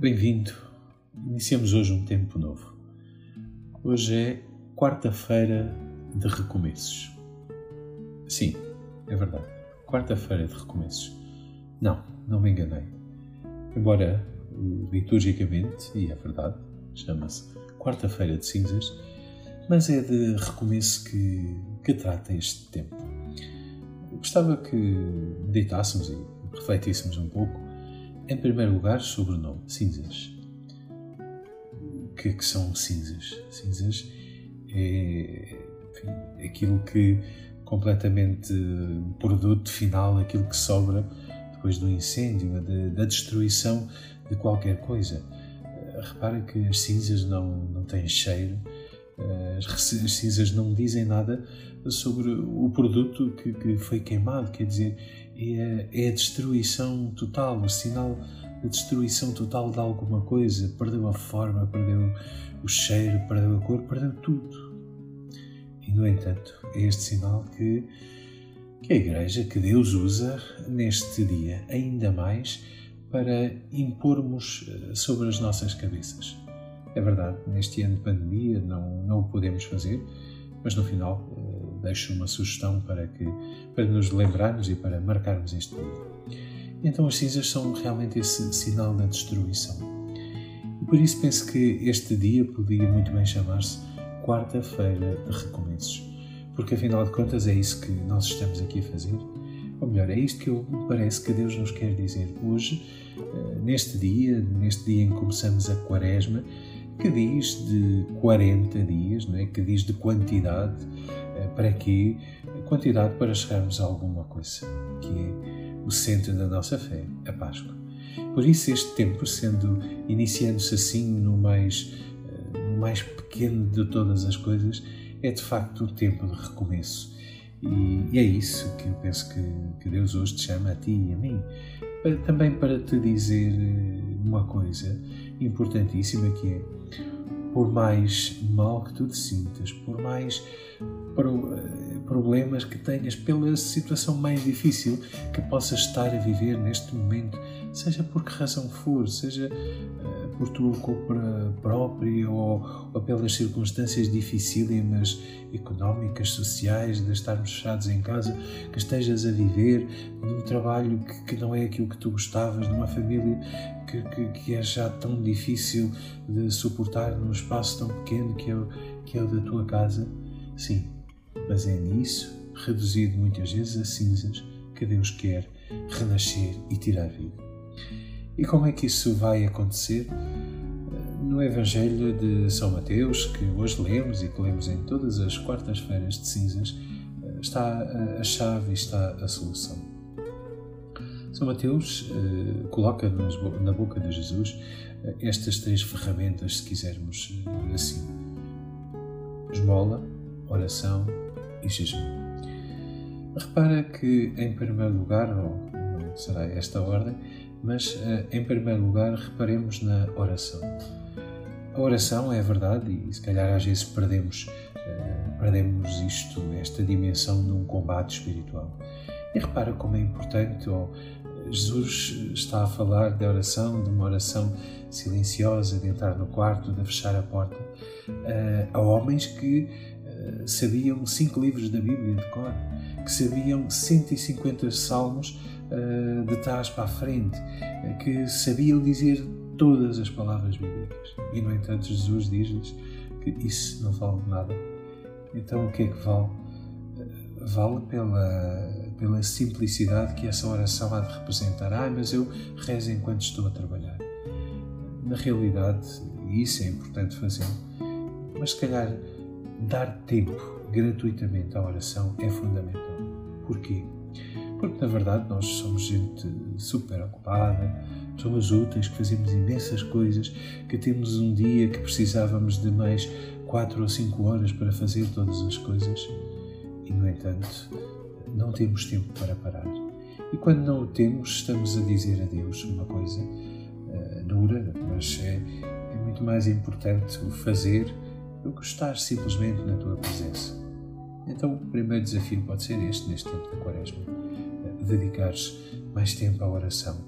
Bem-vindo. Iniciamos hoje um tempo novo. Hoje é quarta-feira de recomeços. Sim, é verdade. Quarta-feira de recomeços. Não, não me enganei. Embora liturgicamente, e é verdade, chama-se Quarta-feira de Cinzas, mas é de recomeço que, que trata este tempo. Gostava que meditássemos e refletíssemos um pouco em primeiro lugar, sobre o nome, cinzas. O que, é que são cinzas? Cinzas é enfim, aquilo que completamente o produto final, aquilo que sobra depois do incêndio, da, da destruição de qualquer coisa. Repara que as cinzas não, não têm cheiro, as cinzas não dizem nada sobre o produto que, que foi queimado, quer dizer, é, é a destruição total, o sinal da destruição total de alguma coisa. Perdeu a forma, perdeu o cheiro, perdeu a cor, perdeu tudo. E, no entanto, é este sinal que, que a Igreja, que Deus usa neste dia, ainda mais para impormos eh, sobre as nossas cabeças. É verdade, neste ano de pandemia não, não o podemos fazer, mas no final deixo uma sugestão para, que, para nos lembrarmos e para marcarmos este dia. Então as cinzas são realmente esse sinal da destruição. E por isso penso que este dia podia muito bem chamar-se Quarta-feira de Recomeços, porque afinal de contas é isso que nós estamos aqui a fazer. Ou melhor, é isto que me parece que Deus nos quer dizer hoje, eh, neste dia, neste dia em que começamos a Quaresma, que diz de 40 dias, não é? que diz de quantidade, para quê? Quantidade para chegarmos a alguma coisa, que é o centro da nossa fé, a Páscoa. Por isso este tempo, sendo iniciando-se assim no mais, eh, no mais pequeno de todas as coisas, é de facto o tempo de recomeço. E, e é isso que eu penso que, que Deus hoje te chama a ti e a mim, para, também para te dizer eh, uma coisa importantíssima que é por mais mal que tu te sintas, por mais eh, problemas que tenhas, pela situação mais difícil que possas estar a viver neste momento, seja por que razão for, seja uh, por tua culpa própria ou, ou pelas circunstâncias dificílimas económicas, sociais, de estarmos fechados em casa, que estejas a viver num trabalho que, que não é aquilo que tu gostavas, numa família que, que, que, é já tão difícil de suportar num espaço tão pequeno que é, o, que é o da tua casa. Sim, mas é nisso, reduzido muitas vezes a cinzas, que Deus quer renascer e tirar vida. E como é que isso vai acontecer? No Evangelho de São Mateus, que hoje lemos e que lemos em todas as quartas-feiras de cinzas, está a chave e está a solução. São Mateus eh, coloca na boca de Jesus eh, estas três ferramentas, se quisermos eh, assim: esmola, oração e jejum. Repara que, em primeiro lugar, ou não será esta ordem, mas em primeiro lugar reparemos na oração. A oração é verdade e se calhar às vezes perdemos, perdemos isto, esta dimensão num combate espiritual. E repara como é importante, ou Jesus está a falar de oração, de uma oração silenciosa, de entrar no quarto, de fechar a porta, a homens que sabiam cinco livros da Bíblia de cor, que sabiam 150 salmos de trás para a frente, que sabiam dizer todas as palavras bíblicas. E, no entanto, Jesus diz-lhes que isso não vale nada. Então, o que é que vale? Vale pela, pela simplicidade que essa oração há de representar. Ah, mas eu rezo enquanto estou a trabalhar. Na realidade, isso é importante fazer, mas se calhar dar tempo gratuitamente à oração é fundamental. Porquê? Porque na verdade nós somos gente super ocupada, somos úteis, que fazemos imensas coisas, que temos um dia que precisávamos de mais quatro ou cinco horas para fazer todas as coisas e, no entanto, não temos tempo para parar. E quando não o temos, estamos a dizer a Deus uma coisa uh, dura, mas é, é muito mais importante o fazer do que estar simplesmente na tua presença. Então, o primeiro desafio pode ser este, neste tempo da Quaresma: dedicares mais tempo à oração.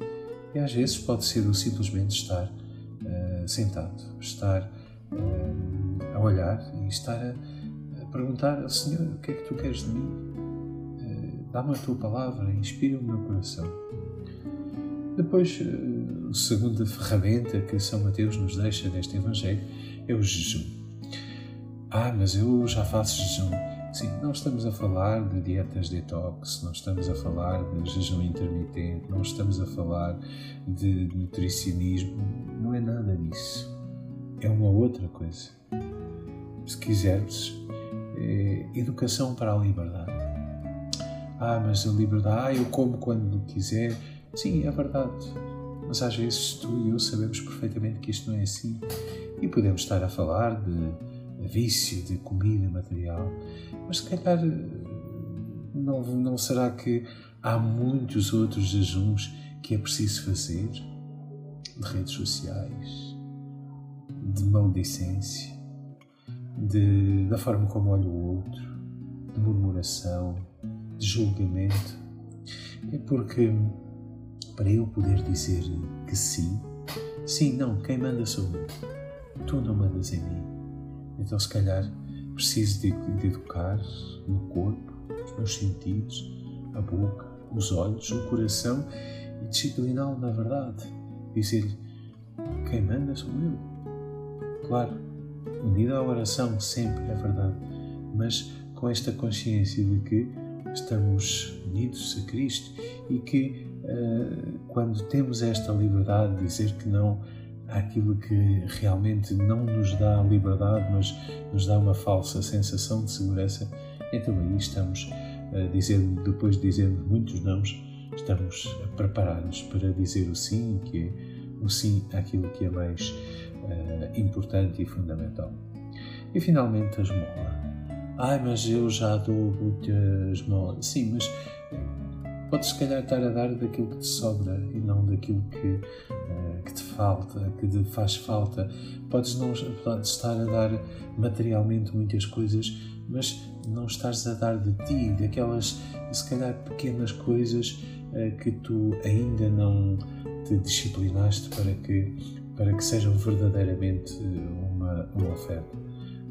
E às vezes pode ser o simplesmente estar uh, sentado, estar uh, a olhar e estar a, perguntar ao Senhor o que é que tu queres de mim? Uh, Dá-me a tua palavra, inspira o meu coração. Depois, a segunda ferramenta que São Mateus nos deixa neste Evangelho é o jejum. Ah, mas eu já faço jejum. Sim, não estamos a falar de dietas detox, não estamos a falar de jejum intermitente, não estamos a falar de nutricionismo, não é nada disso. É uma outra coisa. Se quisermos, é educação para a liberdade. Ah, mas a liberdade, ah, eu como quando quiser. Sim, é verdade. Mas às vezes tu e eu sabemos perfeitamente que isto não é assim. E podemos estar a falar de vício de comida material, mas se calhar não, não será que há muitos outros jejuns que é preciso fazer? De redes sociais, de maldicência, de, da forma como olha o outro, de murmuração, de julgamento. É porque para eu poder dizer que sim, sim, não, quem manda sou eu. Tu não mandas em mim. Então, se calhar, preciso de, de educar no corpo, os meus sentidos, a boca, os olhos, o coração e discipliná-lo na verdade. Dizer-lhe: quem manda sou eu. Claro, unido à oração, sempre é verdade, mas com esta consciência de que estamos unidos a Cristo e que uh, quando temos esta liberdade de dizer que não àquilo que realmente não nos dá liberdade, mas nos dá uma falsa sensação de segurança, então aí estamos a dizer, depois de dizer muitos nãos, estamos a preparar-nos para dizer o sim, que é o sim àquilo que é mais uh, importante e fundamental. E finalmente a esmola. Ai, mas eu já dou muita esmola. Sim, mas podes se calhar estar a dar daquilo que te sobra e não daquilo que, uh, que te falta, que te faz falta. Podes não podes estar a dar materialmente muitas coisas, mas não estás a dar de ti, daquelas se calhar pequenas coisas uh, que tu ainda não te disciplinaste para que, para que sejam verdadeiramente uma, uma oferta.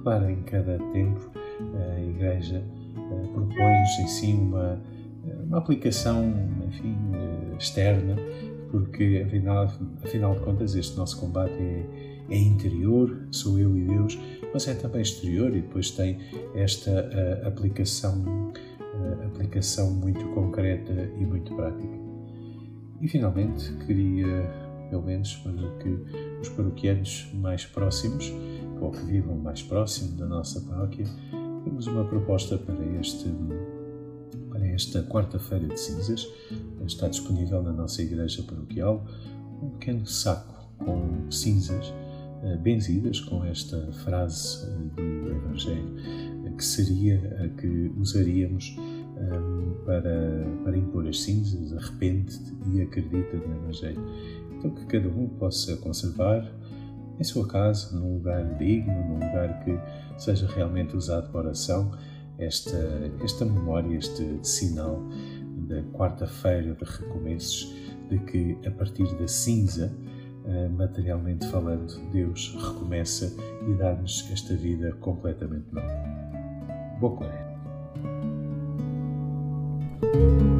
Claro, em cada tempo a Igreja uh, propõe-nos em si uma uma aplicação, enfim, eh, externa, porque afinal, afinal de contas este nosso combate é, é interior, sou eu e Deus, mas é também exterior e depois tem esta uh, aplicação, uh, aplicação muito concreta e muito prática. E finalmente queria, pelo menos para que os paroquianos mais próximos, ou que vivam mais próximo da nossa paróquia, temos uma proposta para este esta quarta-feira de cinzas. Está disponível na nossa igreja paroquial um pequeno saco com cinzas eh, benzidas com esta frase eh, do Evangelho, que seria a que usaríamos para, para impor as cinzas, arrepende-te e acredita no Evangelho. Então que cada um possa conservar em sua casa, num lugar digno, num lugar que seja realmente usado para oração esta, esta memória, este sinal da quarta-feira de recomeços, de que a partir da cinza, eh, materialmente falando, Deus recomeça e dá-nos esta vida completamente nova. Boa Thank you.